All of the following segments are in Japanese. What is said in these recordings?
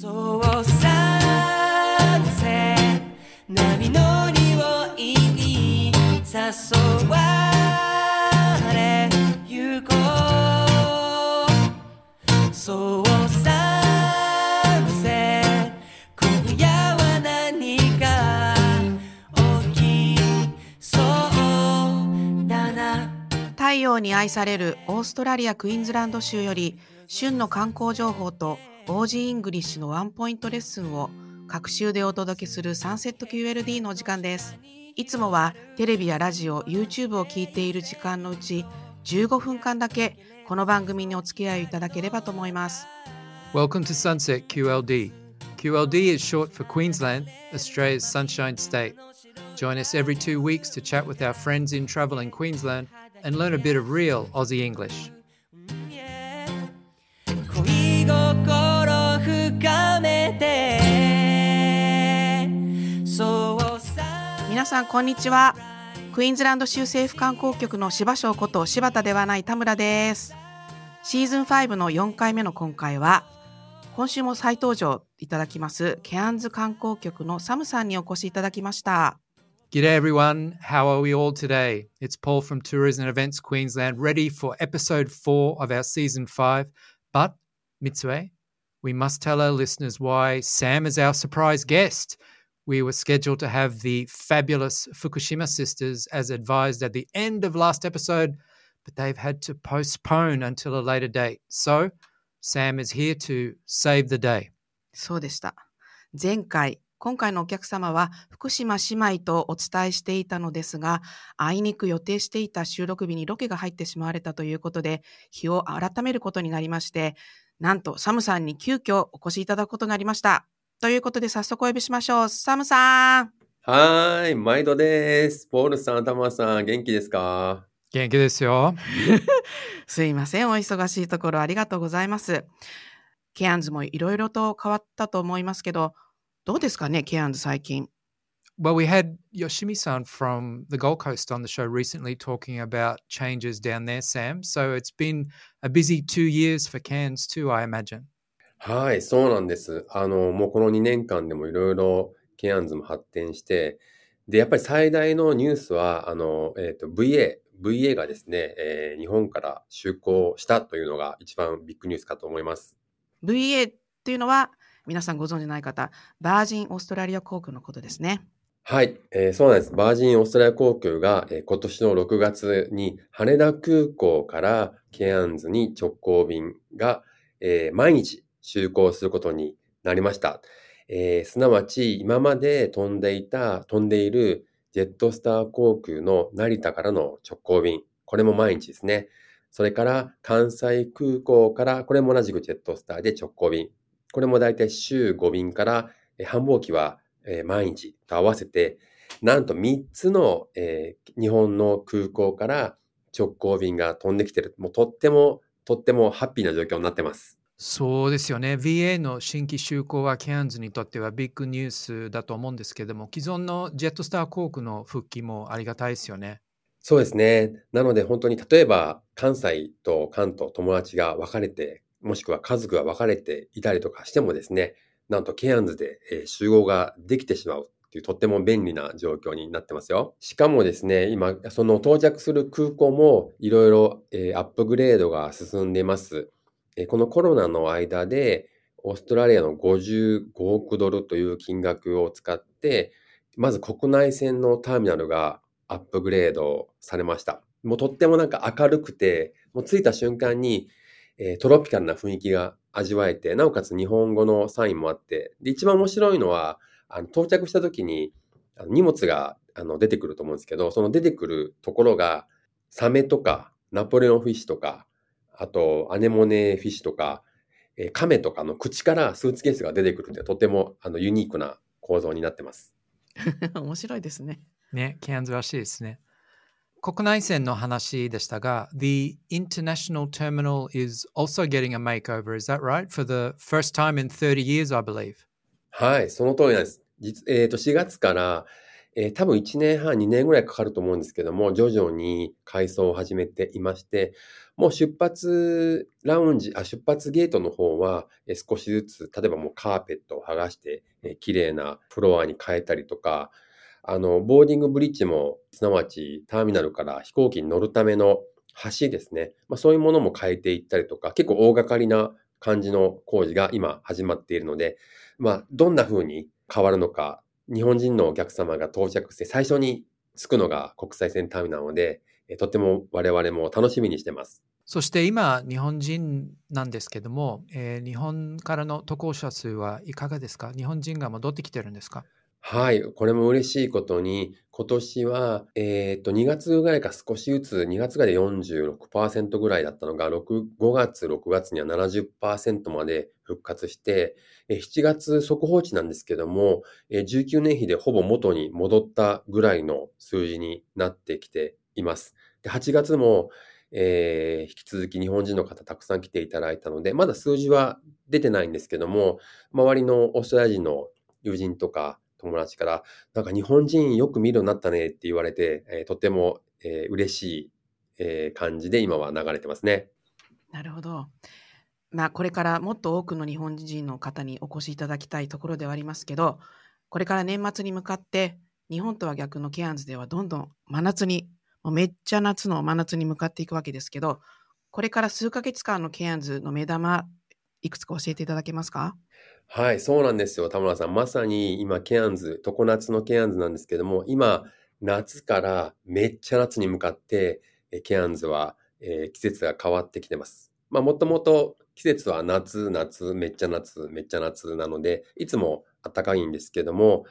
そうさせ波乗りを意に誘われゆこうそうさせ今夜は何か起きそうだな太陽に愛されるオーストラリア・クイーンズランド州より旬の観光情報と Aussie English のワンポイントレッスンを隔週でお届けするサンセット QLD のお時間です。いつもはテレビやラジオ、YouTube を聞いている時間のうち15分間だけこの番組にお付き合いいただければと思います。Welcome to Sunset QLD. QLD is short for Queensland, Australia's sunshine state. Join us every two weeks to chat with our friends in travel in Queensland and learn a bit of real Aussie English. さんこんにちは。クイーンズランド州政府観光局の柴翔こと柴田ではない田村です。シーズン5の4回目の今回は、今週も再登場いただきます、ケアンズ観光局のサムさんにお越しいただきました。G'day everyone, how are we all today? It's Paul from Tourism and Events Queensland, ready for episode four of our season five. But, Mitsue, we must tell our listeners why Sam is our surprise guest. We were scheduled to have the fabulous Fukushima sisters as advised at the end of last episode, but they've had to postpone until a later date. So, Sam is here to save the day. そうでした。前回、今回のお客様は福島姉妹とお伝えしていたのですが、あいにく予定していた収録日にロケが入ってしまわれたということで、日を改めることになりまして、なんとサムさんに急遽お越しいただくことになりました。ということで早速お呼びしましょう。サムさんはーい、毎度です。ポールさん、タマさん、元気ですか元気ですよ。すいません。お忙しいところありがとうございます。ケアンズもいろいろと変わったと思いますけど、どうですかね、ケアンズ最近。Well, we had Yoshimi-san from the Gold Coast on the show recently talking about changes down there, Sam. So it's been a busy two years for Cairns too, I imagine. はい、そうなんです。あの、もうこの2年間でもいろいろケアンズも発展して、で、やっぱり最大のニュースは、あの、えっ、と、VA、VA がですね、えー日本から就航したというのが一番ビッグニュースかと思います。VA っていうのは皆さんご存じない方、バージンオーストラリア航空のことですね。はい、えーそうなんです。バージンオーストラリア航空が、えー今年の6月に羽田空港からケアンズに直行便が、えー毎日就航することになりました。えーすなわち今まで飛んでいた、飛んでいるジェットスター航空の成田からの直行便、これも毎日ですね。それから関西空港から、これも同じくジェットスターで直行便。これもだいたい週5便から、え繁忙期はえ毎日と合わせて、なんと3つの、えー日本の空港から直行便が飛んできてる。もうとっても、とってもハッピーな状況になってます。そうですよね。VA の新規就航はケアンズにとってはビッグニュースだと思うんですけども、既存のジェットスター航空の復帰もありがたいですよね。そうですね。なので本当に例えば関西と関東友達が別れて、もしくは家族が別れていたりとかしてもですね、なんとケアンズで、集合ができてしまうっていうとっても便利な状況になってますよ。しかもですね、今、その到着する空港もいろいろアップグレードが進んでいます。えこのコロナの間で、オーストラリアの55億ドルという金額を使って、まず国内線のターミナルがアップグレードされました。もうとってもなんか明るくて、もう着いた瞬間に、えートロピカルな雰囲気が味わえて、なおかつ日本語のサインもあって、で、一番面白いのは、あの到着した時にあの荷物があの出てくると思うんですけど、その出てくるところが、サメとか、ナポレオンフィッシュとか、あと、アネモネフィッシュとか、えーカメとかの口からスーツケースが出てくるってとてもあのユニークな構造になってます。面白いですね。ね、ケアンズらしいですね。国内線の話でしたが、The international terminal is also getting a makeover, is that right? For the first time in 30 years, I believe. はい、その通りなんです。実えーと4月から、えー多分1年半、2年ぐらいかかると思うんですけども、徐々に改装を始めていまして、もう出発ラウンジ、あ、出発ゲートの方は、えー少しずつ、例えばもうカーペットを剥がして、えー綺麗なフロアに変えたりとか、あの、ボーディングブリッジも、すなわちターミナルから飛行機に乗るための橋ですね。まあ、そういうものも変えていったりとか、結構大掛かりな感じの工事が今始まっているので、まあ、どんな風に変わるのか、日本人のお客様が到着して最初に着くのが国際線ターミナルなので、えーとっても我々も楽しみにしてます。そして今、日本人なんですけども、えー日本からの渡航者数はいかがですか？日本人が戻ってきてるんですか？はい、これも嬉しいことに、今年は、えっと、2月ぐらいか少しずつ、2月ぐらいで46%ぐらいだったのが、6 5月、6月には70%まで復活して、7月速報値なんですけども、19年比でほぼ元に戻ったぐらいの数字になってきています。で8月も、えー引き続き日本人の方たくさん来ていただいたので、まだ数字は出てないんですけども、周りのオーストラリア人の友人とか友達から、なんか日本人よく見るようになったねって言われて、えーとても、えー嬉しい、えー感じで今は流れてますね。なるほど。まあ、これからもっと多くの日本人の方にお越しいただきたいところではありますけど、これから年末に向かって、日本とは逆のケアンズではどんどん真夏に、もうめっちゃ夏の真夏に向かっていくわけですけど、これから数ヶ月間のケアンズの目玉、いくつか教えていただけますか？はい、そうなんですよ、田村さん。まさに今、ケアンズ、常夏のケアンズなんですけども、今、夏からめっちゃ夏に向かって、ケアンズは、えー季節が変わってきてます。まあ、もともと季節は夏、夏、めっちゃ夏、めっちゃ夏なので、いつも暖かいんですけども、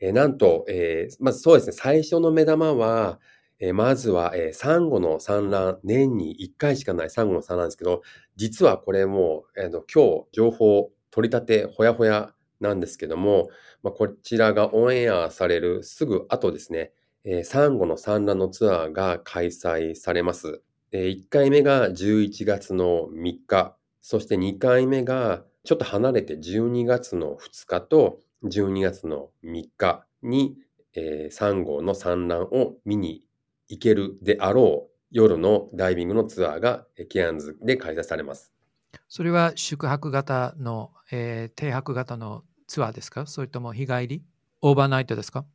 えーなんと、えーまずそうですね、最初の目玉は、えーまずは、えーサンゴの産卵、年に1回しかないサンゴの産卵ですけど、実はこれも、えー今日情報取り立てほやほやなんですけども、まあ、こちらがオンエアされるすぐ後ですね、えーサンゴの産卵のツアーが開催されます。え1回目が11月の3日、そして2回目がちょっと離れて12月の2日と12月の3日に、えーサンゴの産卵を見に行けるであろう夜のダイビングのツアーがケアンズで開催されます。それは宿泊型の、えー停泊型のツアーですか？それとも日帰り？オーバーナイトですか？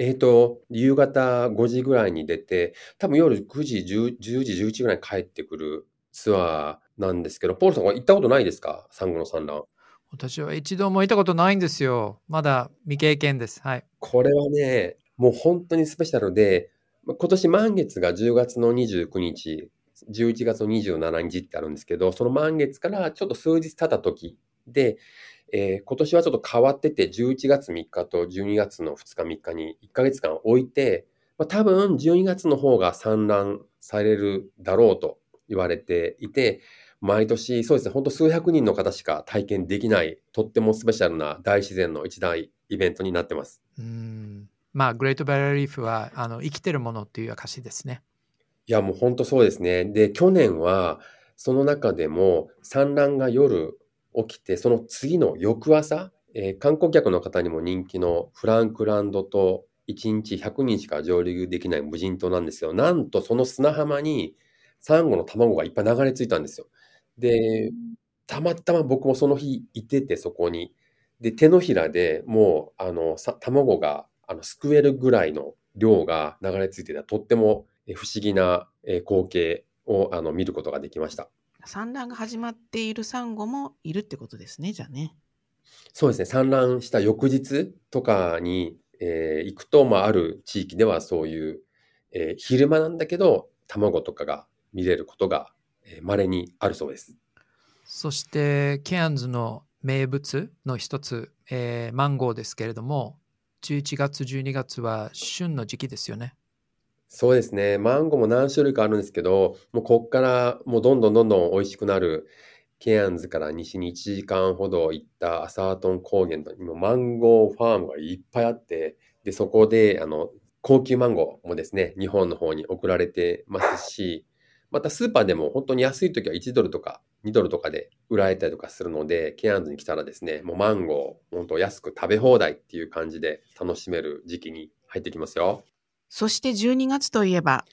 えーと、夕方5時ぐらいに出て、多分夜9時、10, 10時、11時ぐらいに帰ってくるツアーなんですけど、ポールさんは行ったことないですか？サンゴの産卵。私は一度も行ったことないんですよ。まだ未経験です。はい。これはね、もう本当にスペシャルで、ま今年満月が10月の29日、11月の27日ってあるんですけど、その満月からちょっと数日経った時で、えー今年はちょっと変わってて、11月3日と12月の2日3日に1ヶ月間置いて、まあ、多分12月の方が産卵されるだろうと言われていて、毎年そうですね、本当数百人の方しか体験できない、とってもスペシャルな大自然の一大イベントになってます。うん。まあ、グレートバリアリーフはあの生きてるものっていう証ですね。いや、もう本当そうですね。で、去年は、その中でも産卵が夜起きて、その次の翌朝、えー観光客の方にも人気のフランクランドと1日100人しか上陸できない無人島なんですよ。なんとその砂浜にサンゴの卵がいっぱい流れ着いたんですよ。で、たまたま僕もその日いてて、そこに。で、手のひらでもう、あの、さ卵が、あの、すくえるぐらいの量が流れ着いてた、とっても不思議なえ光景を、あの、見ることができました。産卵が始まっているサンゴもいるってことですね、じゃあね。そうですね、産卵した翌日とかに、えー行くと、まあ、ある地域ではそういう、えー昼間なんだけど、卵とかが見れることが、えー稀にあるそうです。そして、ケアンズの名物の一つ、えーマンゴーですけれども、11月、12月は旬の時期ですよね。そうですね。マンゴーも何種類かあるんですけど、もうこっからもうどんどんどんどん美味しくなる、ケアンズから西に1時間ほど行ったアサートン高原とにもマンゴーファームがいっぱいあって、で、そこで、あの、高級マンゴーもですね、日本の方に送られてますし、またスーパーでも本当に安い時は1ドルとか2ドルとかで売られたりとかするので、ケアンズに来たらですね、もうマンゴー、本当安く食べ放題っていう感じで楽しめる時期に入ってきますよ。そして12月といえば、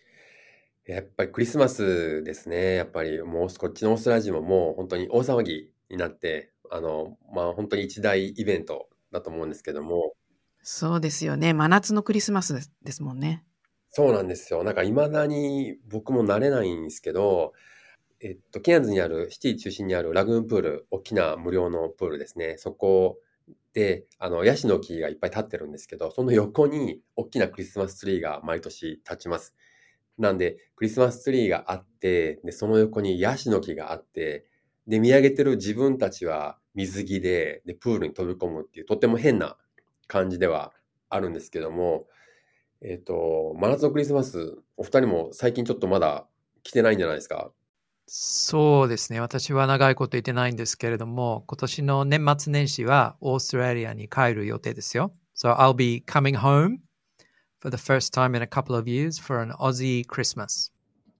やっぱりクリスマスですね。やっぱりもうこっちのオーストラリア人ももう本当に大騒ぎになって、あの、まあ本当に一大イベントだと思うんですけども、そうですよね。真夏のクリスマスですですもんね。そうなんですよ。なんか未だに僕も慣れないんですけど、えっと、ケアンズにある、シティ中心にあるラグーンプール、大きな無料のプールですね。そこで、あの、ヤシの木がいっぱい立ってるんですけど、その横に大きなクリスマスツリーが毎年立ちます。なんで、クリスマスツリーがあって、で、その横にヤシの木があって、で、見上げてる自分たちは水着で、で、プールに飛び込むっていう、とっても変な感じではあるんですけども、えっと、真夏のクリスマス、お二人も最近ちょっとまだ来てないんじゃないですか？そうですね。私は長いこと言ってないんですけれども、今年の年末年始はオーストラリアに帰る予定ですよ。So I'll be coming home for the first time in a couple of years for an Aussie Christmas.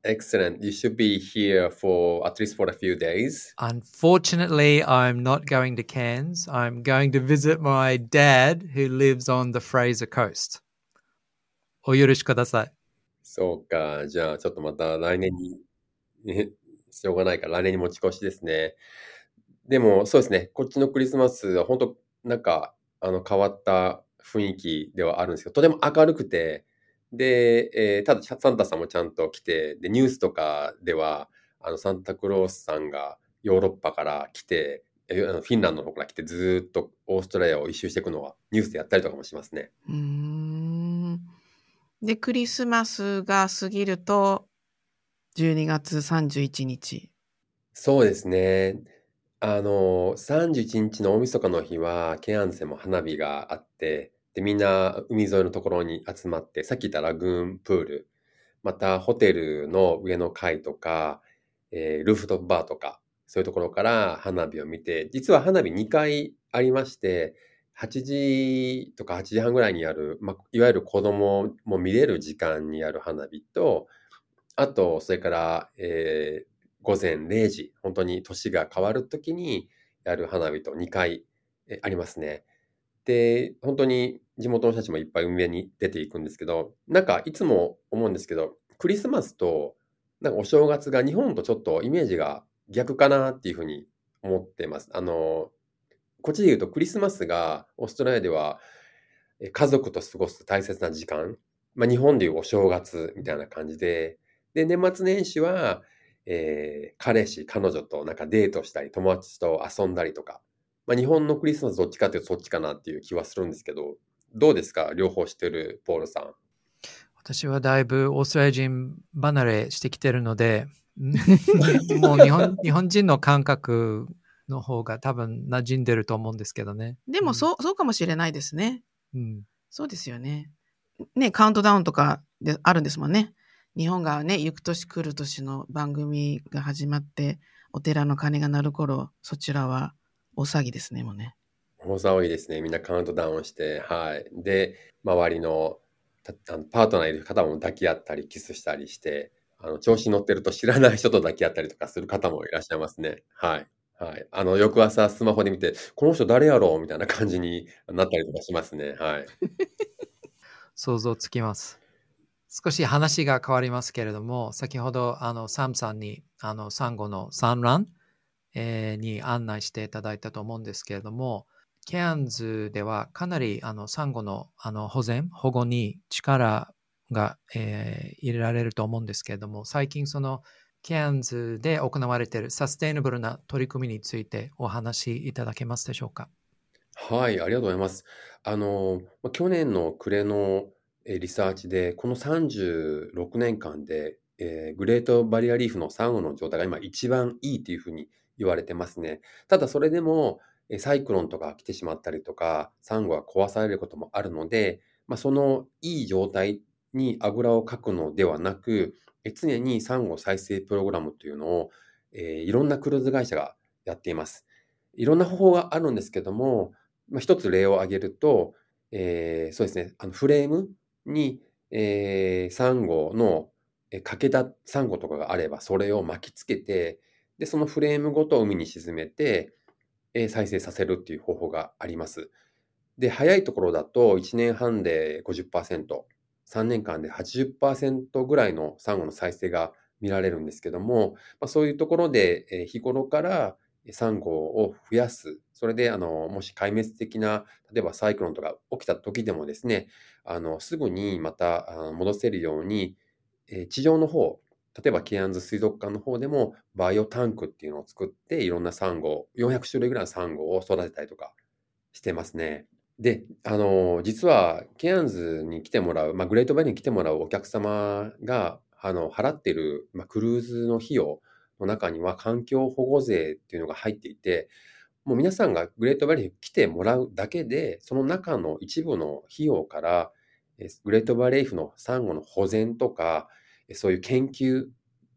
Excellent. You should be here for at least for a few days. Unfortunately, I'm not going to Cairns. I'm going to visit my dad who lives on the Fraser Coast. お許しください。そうか。じゃあ、ちょっとまた来年に、ねしょうがないから来年に持ち越しですね。でも、そうですね。こっちのクリスマスは本当なんか、あの、変わった雰囲気ではあるんですけど、とても明るくて、で、えーただ、サンタさんもちゃんと来て、で、ニュースとかでは、あの、サンタクロースさんがヨーロッパから来て、フィンランドの方から来て、ずっとオーストラリアを一周していくのはニュースでやったりとかもしますね。うん。で、クリスマスが過ぎると、12月31日。そうですね。あの、31日の大晦日の日は、ケアンズでも花火があって、で、みんな海沿いのところに集まって、さっき言ったラグーンプール、またホテルの上の階とか、えールーフトップバーとか、そういうところから花火を見て、実は花火2回ありまして、8時とか8時半ぐらいにやる、まあ、いわゆる子供も見れる時間にやる花火と、あと、それから、えー午前0時、本当に年が変わるときにやる花火と2回ありますね。で、本当に地元の人たちもいっぱい海辺に出ていくんですけど、なんかいつも思うんですけど、クリスマスとなんかお正月が日本とちょっとイメージが逆かなっていうふうに思ってます。あの、こっちで言うとクリスマスがオーストラリアでは家族と過ごす大切な時間、まあ、日本でいうお正月みたいな感じで、で、年末年始は、えー彼氏、彼女となんかデートしたり、友達と遊んだりとか、まあ、日本のクリスマスどっちかというとそっちかなっていう気はするんですけど、どうですか？両方してるポールさん。私はだいぶオーストラリア人離れしてきてるので、ん もう日本日本人の感覚の方が多分馴染んでると思うんですけどね。でも、そう、そうかもしれないですね。うん。そうですよね。ね、カウントダウンとかであるんですもんね。日本がね、行く年来る年の番組が始まって、お寺の鐘が鳴る頃、そちらは大騒ぎですね、もうね。大騒ぎですね。みんなカウントダウンして、はい。で、周りのたあのパートナーいる方も抱き合ったり、キスしたりして、あの調子に乗ってると知らない人と抱き合ったりとかする方もいらっしゃいますね。はい。はい。あの、翌朝スマホで見て、この人誰やろう？みたいな感じになったりとかしますね。はい。想像つきます。少し話が変わりますけれども、先ほどあのサムさんにあのサンゴの産卵、えーに案内していただいたと思うんですけれども、ケアンズではかなりあのサンゴのあの保全、保護に力が、えー入れられると思うんですけれども、最近そのケアンズで行われているサステイナブルな取り組みについてお話しいただけますでしょうか？はい、ありがとうございます。あの、去年の暮れのリサーチで、この36年間で、えーグレートバリアリーフのサンゴの状態が今一番いいというふうに言われてますね。ただそれでも、サイクロンとか来てしまったりとか、サンゴが壊されることもあるので、まあ、そのいい状態にあぐらをかくのではなく、常にサンゴ再生プログラムというのを、えーいろんなクルーズ会社がやっています。いろんな方法があるんですけども、まあ、一つ例を挙げると、えーそうですね、あのフレームに、えーサンゴの、え欠けたサンゴとかがあれば、それを巻きつけて、で、そのフレームごと海に沈めて、え再生させるっていう方法があります。で、早いところだと1年半で50%、3年間で80%ぐらいのサンゴの再生が見られるんですけども、まあ、そういうところで、日頃からサンゴを増やす。それで、あの、もし壊滅的な、例えばサイクロンとか起きた時でもですね、あの、すぐにまた戻せるように、え地上の方、例えばケアンズ水族館の方でもバイオタンクっていうのを作っていろんなサンゴ、400種類ぐらいのサンゴを育てたりとかしてますね。で、あの、実はケアンズに来てもらう、まあ、グレートバリアリーフに来てもらうお客様が、あの、払ってる、まあ、クルーズの費用の中には環境保護税っていうのが入っていて、もう皆さんがグレートバリアリーフに来てもらうだけで、その中の一部の費用から、グレートバレーフのサンゴの保全とか、そういう研究っ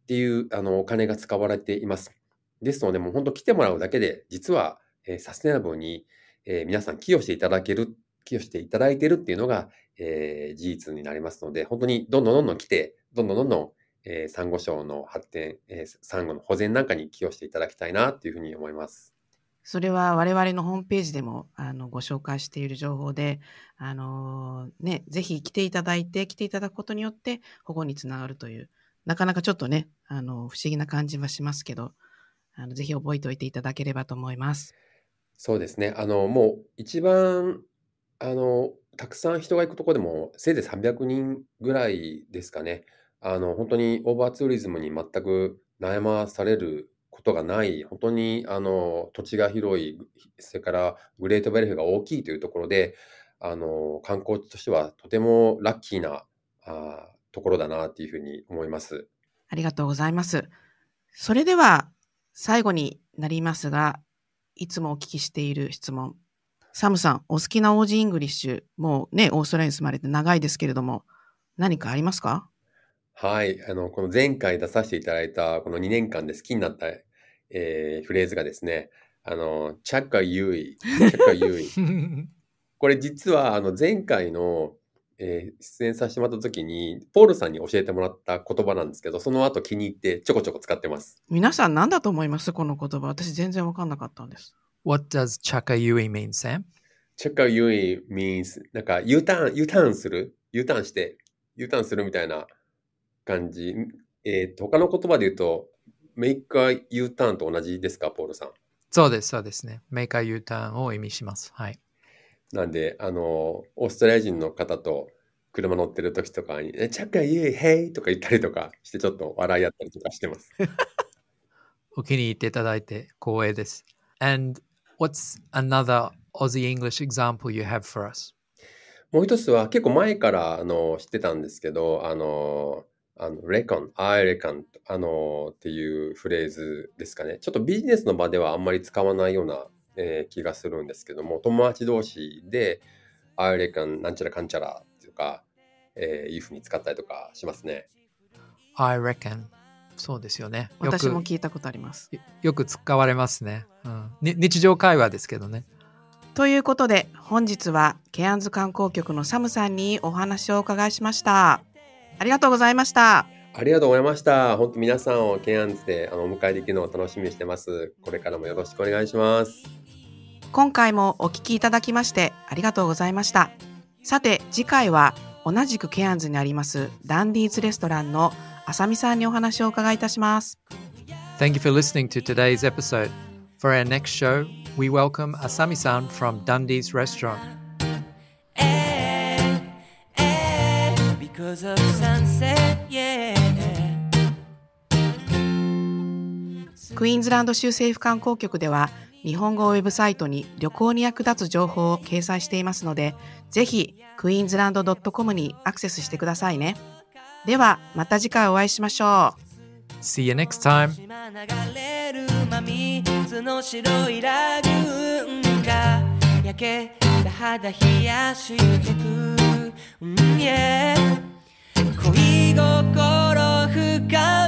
ていうあのお金が使われています。ですので、もう本当来てもらうだけで、実は、えサステナブルに、え皆さん寄与していただける、寄与していただいているっていうのが、えー、事実になりますので、本当にどんどんどんどん来て、どんどんどんどん、えー、サンゴ礁の発展、えー、サンゴの保全なんかに寄与していただきたいなというふうに思います。それは我々のホームページでもあのご紹介している情報で、あのー、ね、ぜひ来ていただいて、来ていただくことによって保護につながるという、なかなかちょっとね、あの、不思議な感じはしますけど、あのぜひ覚えておいていただければと思います。そうですね。あの、もう一番、あの、たくさん人が行くとこでも、せいぜい300人ぐらいですかね。あの、本当にオーバーツーリズムに全く悩まされることがない、本当にあの土地が広い、それからグレートバリアリーフが大きいというところで、あの観光地としてはとてもラッキーなあところだなというふうに思います。ありがとうございます。それでは最後になりますが、いつもお聞きしている質問。サムさん、お好きな Aussie English、もうね、オーストラリアに住まれて長いですけれども、何かありますか？はい。あの、この前回出させていただいた、この2年間で好きになったえー、フレーズがですね、あの、チャッカユイ、チャッカユイ。これ実は、あの、前回の、えー、出演させてもらった時に、ポールさんに教えてもらった言葉なんですけど、その後気に入ってちょこちょこ使ってます。皆さん何だと思います？この言葉。私全然わかんなかったんです。What does chaka yui mean, Sam? チャッカユイ means なんか U ターン、U ターンする ?U ターンして、U ターンするみたいな感じ。えっ、ー、と、他の言葉で言うと、メーカー U ターンと同じですか、ポールさん。そうです、そうですね。メーカー U ターンを意味します。はい。なんで、あの、オーストラリア人の方と車乗ってる時とかに、チャッカーユーヘイとか言ったりとかして、ちょっと笑い合ったりとかしてます。お気に入っていただいて光栄です。And what's another Aussie English example you have for us? もう一つは結構前からあの知ってたんですけど、あの、あの、レコン、I reckon、あの、っていうフレーズですかね。ちょっとビジネスの場ではあんまり使わないような、えー、気がするんですけども、友達同士で、I reckon なんちゃらかんちゃらとか、えー、いうふうに使ったりとかしますね。I reckon そうですよね。私も聞いたことあります。よく使われますね、うん、日常会話ですけどね。ということで本日はケアンズ観光局のサムさんにお話をお伺いしました。ありがとうございました。ありがとうございました。本当皆さんをケアンズであのお迎えできるのを楽しみにしてます。これからもよろしくお願いします。今回もお聞きいただきましてありがとうございました。さて次回は同じくケアンズにありますダンディーズレストランのあさみさんにお話を伺いいたします。Thank you for listening to today's episode. For our next show, we welcome Asami-san from Dundee's Restaurant. Because of sunset, yeah. クイーンズランド州政府観光局では日本語ウェブサイトに旅行に役立つ情報を掲載していますので、ぜひクイーンズランド .com にアクセスしてくださいね。ではまた次回お会いしましょう。See you next time! 焼けた肌冷やしてく、うん yeah、恋心深め